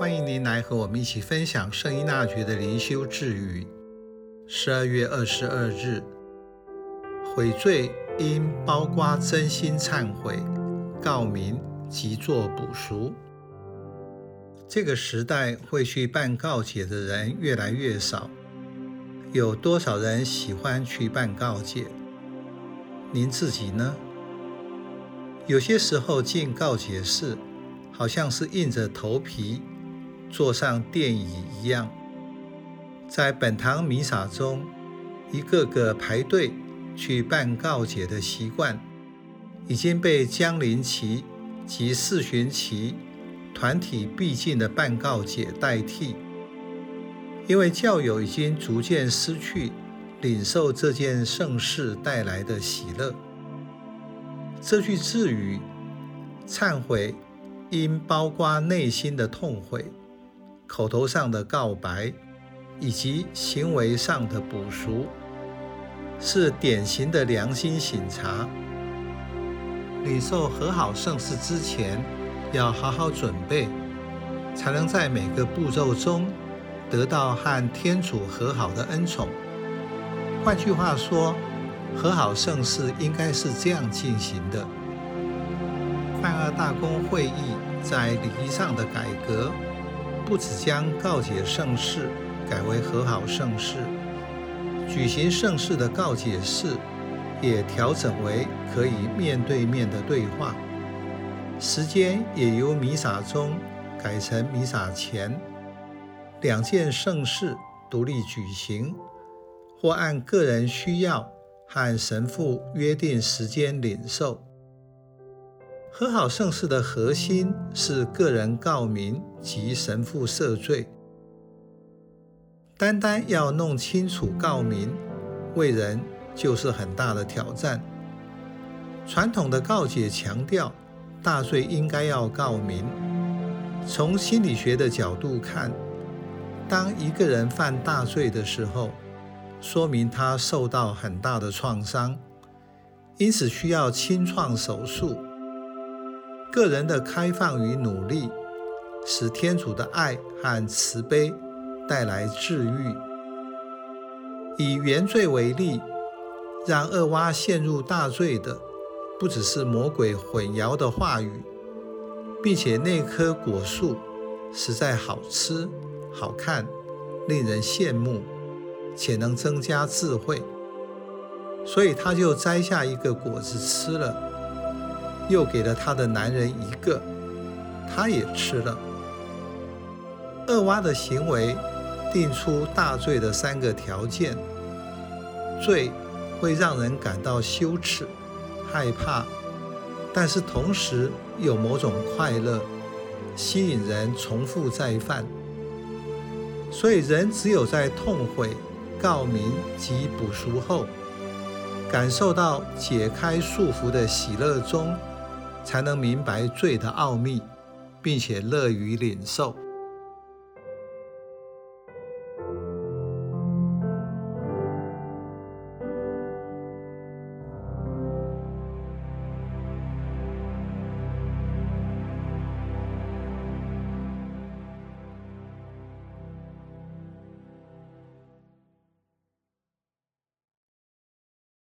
欢迎您来和我们一起分享圣依纳爵的灵修智语。十二月二十二日，悔罪应包括真心忏悔、告明及做补赎。这个时代会去办告解的人越来越少，有多少人喜欢去办告解？您自己呢？有些时候进告解室，好像是硬着头皮。坐上电椅一样，在本堂弥撒中，一个个排队去办告解的习惯，已经被江临期及四旬期团体必进的办告解代替。因为教友已经逐渐失去领受这件圣事带来的喜乐。这句智语，忏悔应包括内心的痛悔。口头上的告白，以及行为上的补赎，是典型的良心省察。领受和好圣事之前，要好好准备，才能在每个步骤中得到和天主和好的恩宠。换句话说，和好圣事应该是这样进行的：梵二大公会议在礼仪上的改革。不只将告解圣事改为和好圣事，举行圣事的告解式也调整为可以面对面的对话，时间也由弥撒中改成弥撒前，两件圣事独立举行，或按个人需要和神父约定时间领受。和好圣事的核心是个人告明及神父赦罪。单单要弄清楚告明，为人就是很大的挑战。传统的告解强调大罪应该要告明。从心理学的角度看，当一个人犯大罪的时候，说明他受到很大的创伤，因此需要清创手术。个人的开放与努力，使天主的爱和慈悲带来治愈。以原罪为例，让恶娃陷入大罪的，不只是魔鬼混淆的话语，并且那棵果树实在好吃、好看，令人羡慕，且能增加智慧，所以他就摘下一个果子吃了。又给了他的男人一个，他也吃了。厄娃的行为定出大罪的三个条件：罪会让人感到羞耻、害怕，但是同时有某种快乐，吸引人重复再犯。所以人只有在痛悔、告明及补赎后，感受到解开束缚的喜乐中。才能明白罪的奥秘，并且乐于领受。